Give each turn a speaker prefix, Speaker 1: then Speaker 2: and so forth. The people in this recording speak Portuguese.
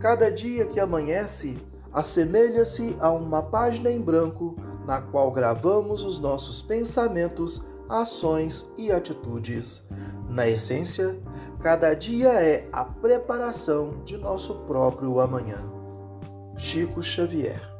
Speaker 1: Cada dia que amanhece assemelha-se a uma página em branco na qual gravamos os nossos pensamentos, ações e atitudes. Na essência, cada dia é a preparação de nosso próprio amanhã. Chico Xavier